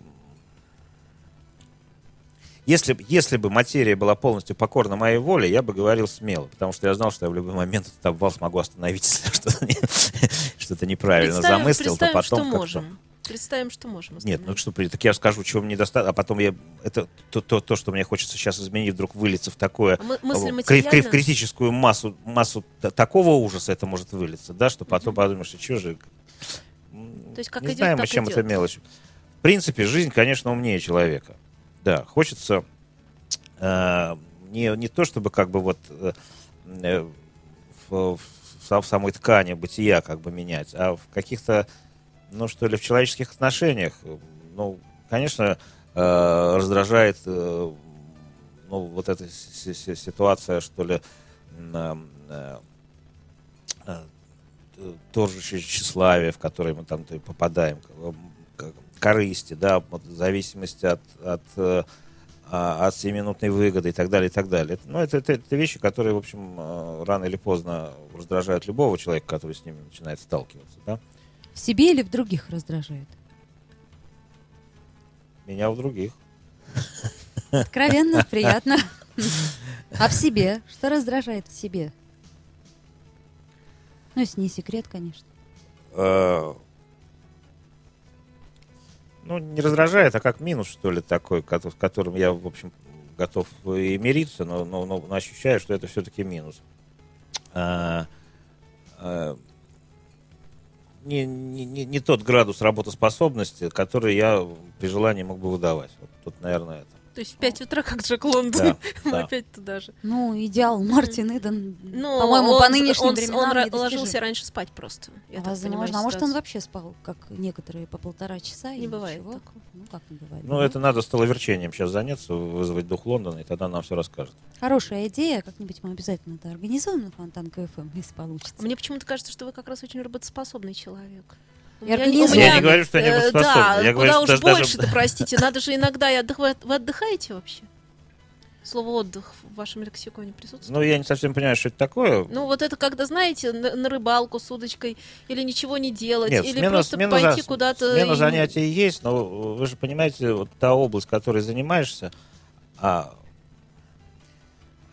Если, если бы материя была полностью покорна моей воле, я бы говорил смело, потому что я знал, что я в любой момент этот обвал смогу остановить, если что-то, не- что-то неправильно замыслил, то потом что как-то- можем. Представим, что можем. нет, ну что, так я скажу, чего мне достаточно, а потом я это то, то, то, что мне хочется сейчас изменить, вдруг выльется в такое А мы- в кри- в критическую массу, массу такого ужаса это может вылиться, да, что потом подумаешь, что же. То есть как не идет, знаем, так чем идет. это мелочь. В принципе, жизнь, конечно, умнее человека. Да, хочется э, не, не то, чтобы как бы вот э, э, в, в в самой ткани бытия как бы менять, а в каких-то, ну что ли, в человеческих отношениях. Ну, конечно, э, раздражает э, ну, вот эта си- си- ситуация, что ли, э, э, э, тоже тщеславие, в которое мы там то и попадаем, корысти, да, вот зависимости от, от, э, а, от сиюминутной выгоды и так далее, и так далее. Ну, это, это, это вещи, которые, в общем, э, рано или поздно раздражают любого человека, который с ними начинает сталкиваться, да. В себе или в других раздражает? Меня у других. Откровенно, приятно. А в себе? Что раздражает в себе? Ну, если не секрет, конечно. Э, ну, не раздражает, а как минус, что ли, такой, с которым я, в общем, готов и мириться, но, но, но ощущаю, что это все-таки минус. Не, не, не- не тот градус работоспособности, который я при желании мог бы выдавать. Вот тут, наверное, это. То есть в 5 утра, как Джек Лондон, Да, мы да. опять туда же. Ну, идеал Мартин Иден, Ну, по-моему, он- по нынешним он, временам он недостижим. ложился раньше спать просто. я так Возможно. понимаю а может, он вообще спал, как некоторые, по полтора часа? Не и бывает ничего? такого. Ну, как не бывает? Ну, это надо столоверчением сейчас заняться, вызвать дух Лондона, и тогда нам все расскажет. Хорошая идея. Как-нибудь мы обязательно это организуем на Фонтан КФМ, если получится. Мне почему-то кажется, что вы как раз очень работоспособный человек. И организуем. Я не говорю, что я не э. Да, Я куда уж даже- больше-то, простите. Надо же иногда и отдыхать. Вы отдыхаете вообще? Слово отдых в вашем лексиконе присутствует? Ну, я не совсем понимаю, что это такое. Ну, вот это когда, знаете, на, на рыбалку с удочкой, или ничего не делать, Нет, или смена, просто смена пойти за- куда-то. смена и- занятий есть, но вы же понимаете, вот та область, которой занимаешься, а,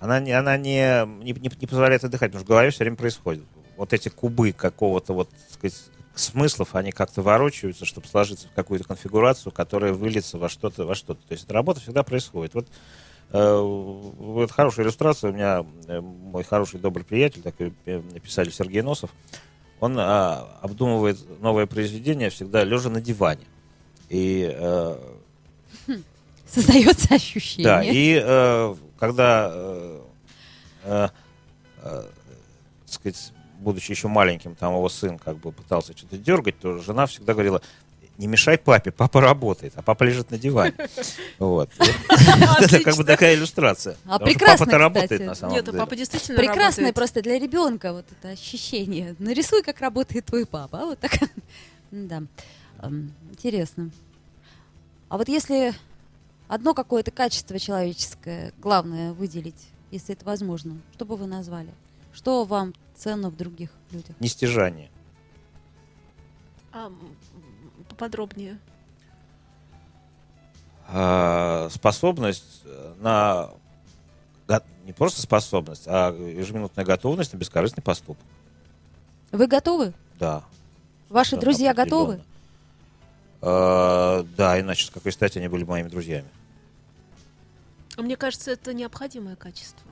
она, не, она не, не, не- не позволяет отдыхать, потому что в голове все время происходит. Вот эти кубы какого-то вот, так сказать, смыслов, они как-то ворочаются, чтобы сложиться в какую-то конфигурацию, которая выльется во что-то, во что-то. То есть эта работа всегда происходит. Вот э, вот хорошая иллюстрация. У меня э, мой хороший добрый приятель, такой э, писатель Сергей Носов, он а, обдумывает новое произведение всегда лежа на диване. И э, Создается ощущение. да, и э, когда, э, э, э, так сказать, будучи еще маленьким, там его сын как бы пытался что-то дергать, то жена всегда говорила, не мешай папе, папа работает, а папа лежит на диване. Вот. Это как бы такая иллюстрация. А прекрасно, Папа-то работает на самом Нет, а деле. папа действительно Прекрасное просто для ребенка вот это ощущение. Нарисуй, как работает твой папа. А вот так. Да. Интересно. А вот если одно какое-то качество человеческое, главное выделить, если это возможно, что бы вы назвали? Что вам ценно в других людях? Нестяжание. А, поподробнее. а, способность на го- не просто способность, а ежеминутная готовность на бескорыстный поступок. Вы готовы? Да. Ваши Да, друзья готовы? А, да, иначе с какой стати они были моими друзьями. А Мне кажется, это необходимое качество.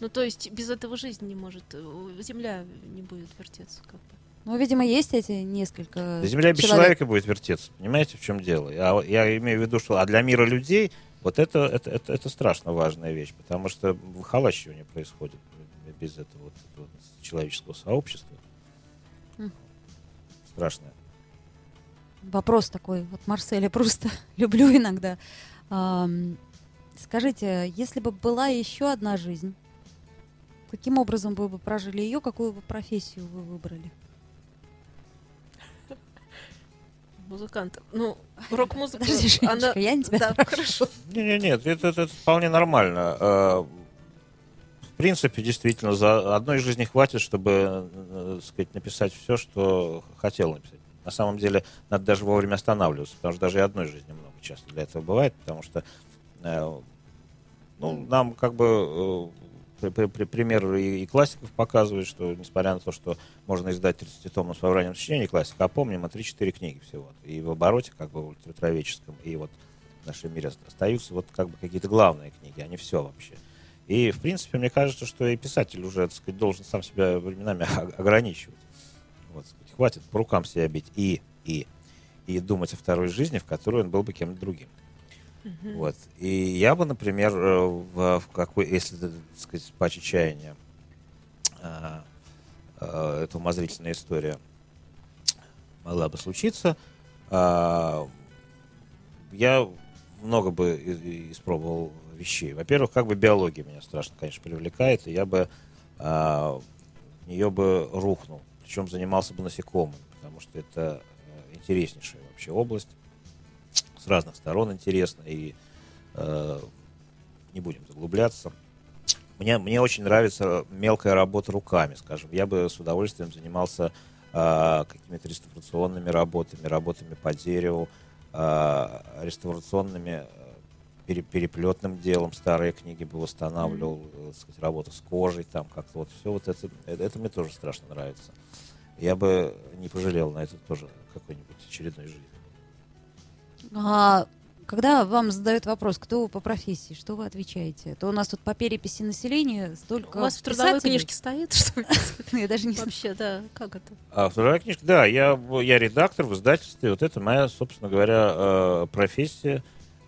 Ну, то есть без этого жизнь не может, э, Земля не будет вертеться. Как бы. Ну, видимо, есть эти несколько Да Земля без человек. человека будет вертеться. Понимаете, в чем дело? Я, я имею в виду, что а для мира людей вот это, это, это, это страшно важная вещь, потому что выхолащивание происходит без этого вот, этого человеческого сообщества. М. Страшное. Вопрос такой от Марселя просто люблю иногда. Скажите, если бы была еще одна жизнь, каким образом вы бы прожили ее, какую бы профессию вы выбрали? Музыкант. Ну, рок-музыка. Подожди, Женечка, она- я не тебя Да, хорошо. Не, не, нет, это, это вполне нормально. Э, В принципе, действительно, за одной жизни хватит, чтобы, э, так сказать, написать все, что хотел написать. На самом деле, надо даже вовремя останавливаться, потому что даже и одной жизни много часто для этого бывает, потому что, э, ну, нам как бы при- при- при- пример и, классиков показывает, что, несмотря на то, что можно издать 30-томное собрание сочинений классика, а помним, мы 3-4 книги всего. И в обороте, как бы, в ультратроведческом, и вот в нашем мире остаются вот как бы какие-то главные книги, а не все вообще. И, в принципе, мне кажется, что и писатель уже, так сказать, должен сам себя временами ограничивать. Вот, сказать, хватит по рукам себя бить и, и, и думать о второй жизни, в которой он был бы кем-то другим. Вот. И я бы, например, э, в, в какой, если, так сказать, паче чаяния, а, а, эта умозрительная история могла бы случиться, а, я много бы испробовал вещей. Во-первых, как бы биология меня страшно, конечно, привлекает, и я бы в нее бы рухнул. Причем занимался бы насекомыми, потому что это э, интереснейшая вообще область. С разных сторон интересно, и э, не будем заглубляться. Мне, мне очень нравится мелкая работа руками, скажем. Я бы с удовольствием занимался а, какими-то реставрационными работами, работами по дереву, а, реставрационными э, пере- переплетным делом. Старые книги бы восстанавливал, э, так сказать, работа с кожей, там как-то вот все вот это, это, это мне тоже страшно нравится. Я бы не пожалел на это тоже какой-нибудь очередной жизни. А когда вам задают вопрос, кто вы по профессии, что вы отвечаете? То у нас тут по переписи населения столько У вас в трудовой писателей. книжке стоит, что ли? Я даже не знаю. Вообще, да, как это? А вторая книжка, да, я, я редактор в издательстве. Вот это моя, собственно говоря, э, профессия.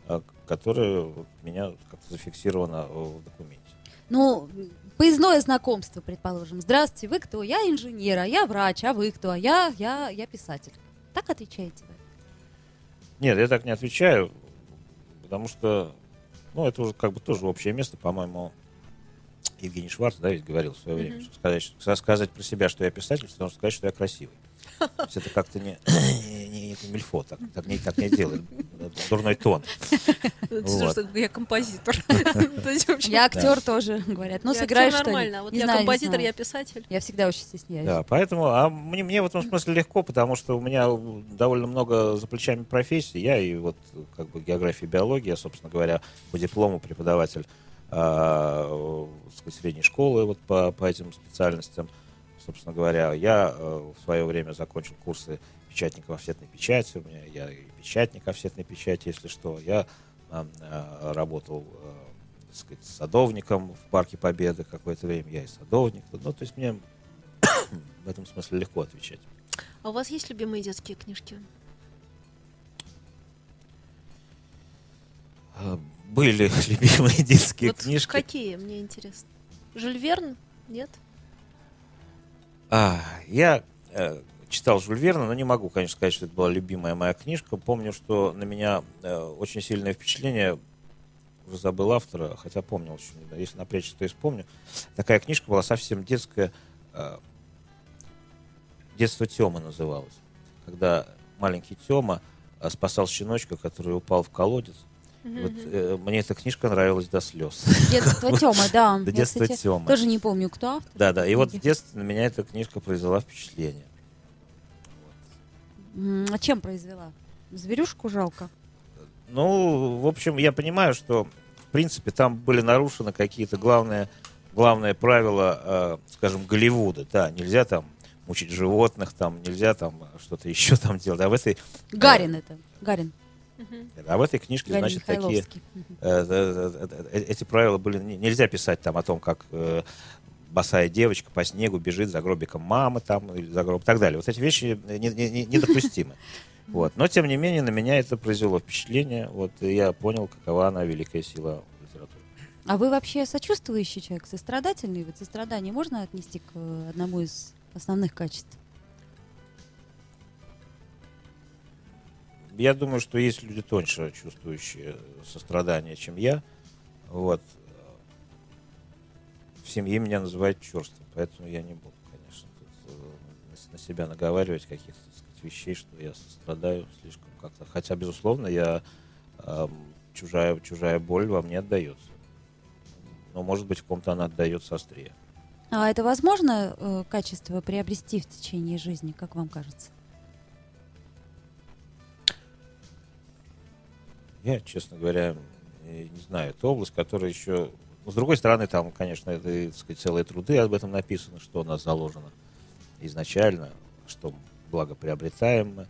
Э, которая меня как-то зафиксирована в документе. Ну, поездное знакомство, предположим. Здравствуйте, вы кто? Я инженер, а я врач, а вы кто? А я, я, я писатель. Так отвечаете? Нет, я так не отвечаю, потому что, ну, это уже как бы тоже общее место, по-моему, Евгений Шварц, да, ведь говорил в свое время, что сказать, что сказать про себя, что я писатель, нужно сказать, что я красивый. То есть это как-то не, не, не мильфо, так, так, не, так не делает. Это Дурной тон. Я композитор. Я актер тоже, говорят. Ну, сыграешь что нормально, а вот я композитор, я писатель. Я всегда очень стесняюсь. Да, поэтому, а мне, мне в этом смысле легко, потому что у меня довольно много за плечами профессий. Я и вот как бы география и биология, собственно говоря, по диплому преподаватель а, средней школы вот по, по этим специальностям. Собственно говоря, я э, в свое время закончил курсы печатников офсетной печати. У меня я и печатник офсетной печати, если что. Я а, работал э, так сказать, садовником в Парке Победы какое-то время. Я и садовник. Ну, то есть мне в этом смысле легко отвечать. А у вас есть любимые детские книжки? А, Были любимые детские Вот книжки. какие, мне интересно. Жюль Верн? Нет? А, я э, читал Жюль Верна, но не могу, конечно, сказать, что это была любимая моя книжка. Помню, что на меня э, очень сильное впечатление, уже забыл автора, хотя помнил очень, если напрячься, то и вспомню. Такая книжка была совсем детская, э, «Детство Тёмы» называлась. Когда маленький Тёма э, спасал щеночка, который упал в колодец. Вот, э, мне эта книжка нравилась до слез. Детство Тёма, да. Кстати, Тёмы. Тоже не помню, кто автор. Да, да. И вот в детстве на меня эта книжка произвела впечатление. А чем произвела? Зверюшку жалко. Ну, в общем, я понимаю, что, в принципе, там были нарушены какие-то главные, главные правила, э, скажем, Голливуда. Да, нельзя там мучить животных, там нельзя там что-то еще там делать. А в этой, Гарин это. Гарин. А в этой книжке, Гарин значит, такие. Мгм. э, э, э, э, эти правила были... не- Нельзя писать там о том, как э, босая девочка по снегу бежит за гробиком мамы там или за гроб и так далее. Вот эти вещи не- не- не- недопустимы. Вот. Но, тем не менее, на меня это произвело впечатление. Вот, и я понял, какова она великая сила литературы. А вы вообще сочувствующий человек, сострадательный? Вот сострадание можно отнести к э, одному из основных качеств? Я думаю, что есть люди тоньше чувствующие сострадание, чем я. Вот. В семье меня называют черством, поэтому я не буду, конечно, тут, э, на- себя наговаривать каких-то сказать, вещей, что я сострадаю слишком как-то. Хотя, безусловно, я эм, чужая, чужая боль во мне отдается. Но, может быть, в ком-то она отдается острее. А это возможно э, качество приобрести в течение жизни, как вам кажется? Я, честно говоря, э, не знаю. Это область, которая еще... с другой стороны, там, конечно, это, так сказать, целые труды об этом написаны, что у нас заложено изначально, что благоприобретаем мы.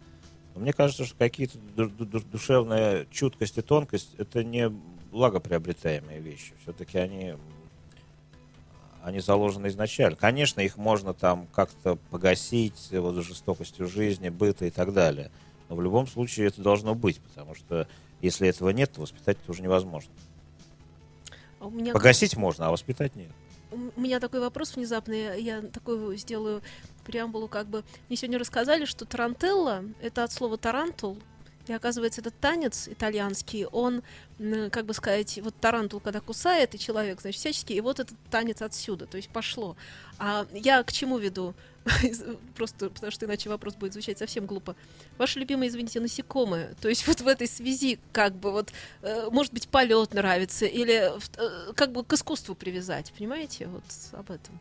Но мне кажется, что какие-то ду- ду- ду- душевная чуткость и тонкость — это не благоприобретаемые вещи. Все-таки они, они заложены изначально. Конечно, их можно там как-то погасить вот, жестокостью жизни, быта и так далее. Но в любом случае это должно быть, потому что если этого нет, то воспитать тоже невозможно. А У меня, Погасить можно, а воспитать нет. у меня такой вопрос внезапный. Я такую сделаю преамбулу, как бы. Мне сегодня рассказали, что тарантелла — это от слова тарантул. И оказывается, этот танец итальянский, он, как бы сказать, вот тарантул, когда кусает, и человек, значит, всячески, и вот этот танец отсюда, то есть пошло. А я к чему веду? Просто потому что иначе вопрос будет звучать совсем глупо. Ваши любимые, извините, насекомые. То есть вот в этой связи, как бы вот, э, может быть, полет нравится, или э, как бы к искусству привязать, понимаете? Вот об этом.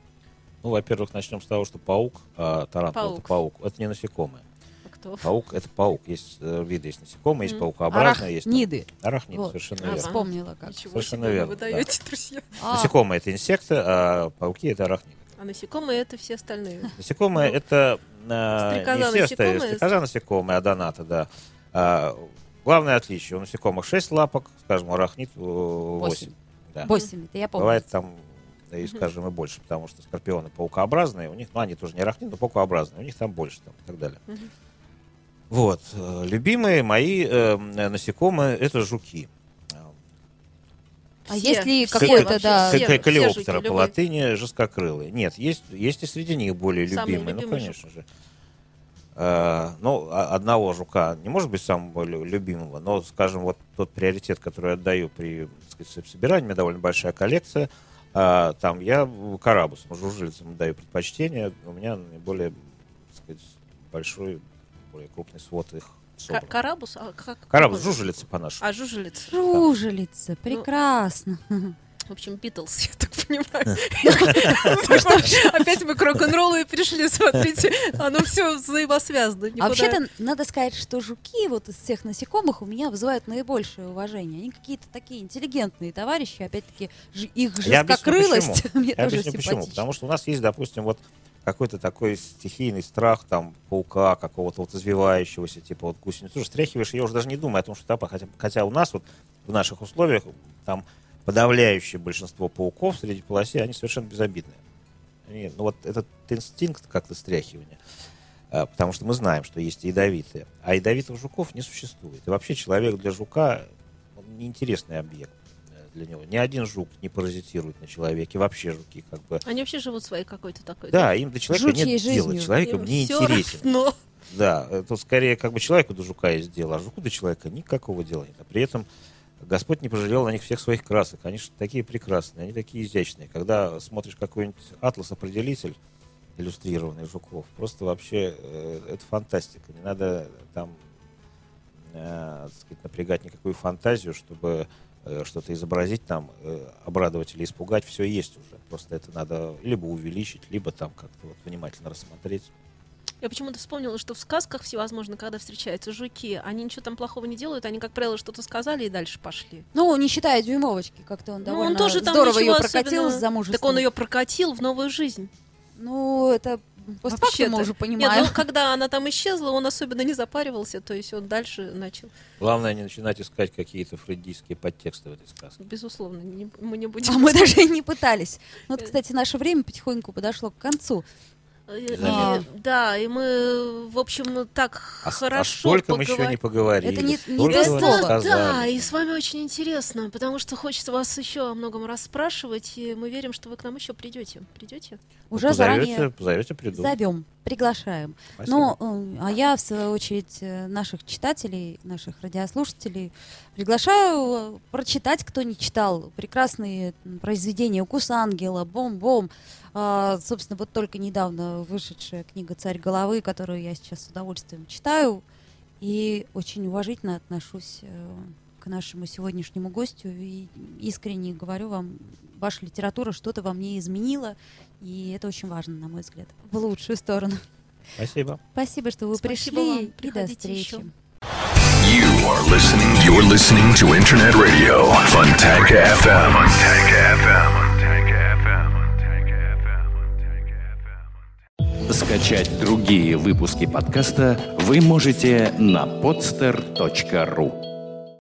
Ну, во-первых, начнем с того, что паук, а тарантул это Паук. паук, это не насекомое. А кто? Паук это паук. Есть э, виды, есть насекомые, есть Мгм. паукообразные, есть там- Арахниды. арахниды, Вот. совершенно Ага. верно. Вспомнила как. Ничего Совершенно себе, верно, вы да. даете, друзья. А, Насекомые это инсекты, а пауки это арахниды. А насекомые это все остальные. Насекомые Ну, это э, стрекоза не инсекты, насекомые, стрекоза насекомые, Odonata, да. А, главное отличие, у насекомых 6 лапок, скажем, у арахнид 8. Да. Восемь, это я помню. Бывает там, да и скажем, и больше, потому что скорпионы паукообразные, у них, ну, они тоже не арахниды, но паукообразные, у них там больше там, и так далее. Мгм. Вот. э, Любимые мои э, насекомые — это жуки. А Все, есть ли какой-то, да, Калиоптера по латыни жесткокрылые. Нет, есть, есть и среди них более Самый любимые. Ну, любимый конечно же. Э, ну, а- одного жука не может быть самого лю- любимого, но, скажем, вот тот приоритет, который я отдаю при сказать, собирании, у меня довольно большая коллекция, а, там я карабусам, жужелицам даю предпочтение, у меня наиболее, так сказать, большой, более крупный свод их Собран. Карабус? А как? Карабус, жужелица по-нашему. А, жужелица. Жужелица, прекрасно. В общем, Битлз, я так понимаю. Опять мы к рок-н-роллу и перешли, смотрите. Оно все взаимосвязано. А вообще-то надо сказать, что жуки вот из всех насекомых у меня вызывают наибольшее уважение. Они какие-то такие интеллигентные товарищи, опять-таки их жесткокрылость мне Я тоже почему. Потому что у нас есть, допустим, вот какой-то такой стихийный страх там паука, какого-то вот извивающегося, типа вот гусеницу. Тоже стряхиваешь, я уже даже не думаю о том, что тапа, хотя, хотя у нас вот в наших условиях там подавляющее большинство пауков среди полосе, они совершенно безобидные. Они, ну вот этот инстинкт как-то стряхивания, а, потому что мы знаем, что есть ядовитые, а ядовитых жуков не существует. И вообще человек для жука неинтересный объект для него. Ни один жук не паразитирует на человеке, вообще жуки как бы. Они вообще живут своей какой-то такой. Да, им до человека Жучьей нет дела, человеком не интересен. равно. Да, это скорее как бы человеку до жука есть дело, а жуку до человека никакого дела нет. А при этом Господь не пожалел на них всех своих красок. Они же такие прекрасные, они такие изящные. Когда смотришь какой-нибудь атлас-определитель иллюстрированный жуков, просто вообще э, это фантастика. Не надо там э, сказать, напрягать никакую фантазию, чтобы что-то изобразить там, э, обрадовать или испугать. Все есть уже. Просто это надо либо увеличить, либо там как-то вот внимательно рассмотреть. Я почему-то вспомнила, что в сказках всевозможно, когда встречаются жуки, они ничего там плохого не делают, они, как правило, что-то сказали и дальше пошли. Ну, не считая дюймовочки, как-то он Ну, довольно он тоже там здорово ее прокатил особенного. с замужеством. Так он ее прокатил в новую жизнь. Ну, это постфактум Вообще-то. мы уже Нет, понимаем. ну когда она там исчезла, он особенно не запаривался, то есть он дальше начал. Главное не начинать искать какие-то фрейдистские подтексты в этой сказке. Безусловно, не- мы не будем. А мы даже и не пытались. Ну, Э. вот, кстати, наше время потихоньку подошло к концу. И- Да, и мы, в общем, так А, а хорошо столько мы еще поговор- не поговорили. Это не- не столько то всего слово. Да, да, и с вами очень интересно, потому что хочется вас еще о многом расспрашивать, и мы верим, что вы к нам еще придете. Придете? Уже позовете, заранее позовете, приду. зовем, приглашаем. Спасибо. Ну, а я, в свою очередь, э, наших читателей, наших радиослушателей приглашаю э, прочитать, кто не читал, прекрасные произведения. «Укус ангела», «Бом-бом», а, собственно, вот только недавно вышедшая книга «Царь головы», которую я сейчас с удовольствием читаю, и очень уважительно отношусь к нашему сегодняшнему гостю, и искренне говорю вам, ваша литература что-то во мне изменила, и это очень важно, на мой взгляд, в лучшую сторону. Спасибо. Спасибо, что вы Спасибо вам. пришли. И до встречи. еще. You are listening. You're listening to Internet Radio Fontanka FM. Fontanka FM. Скачать другие выпуски подкаста вы можете на podster.ru.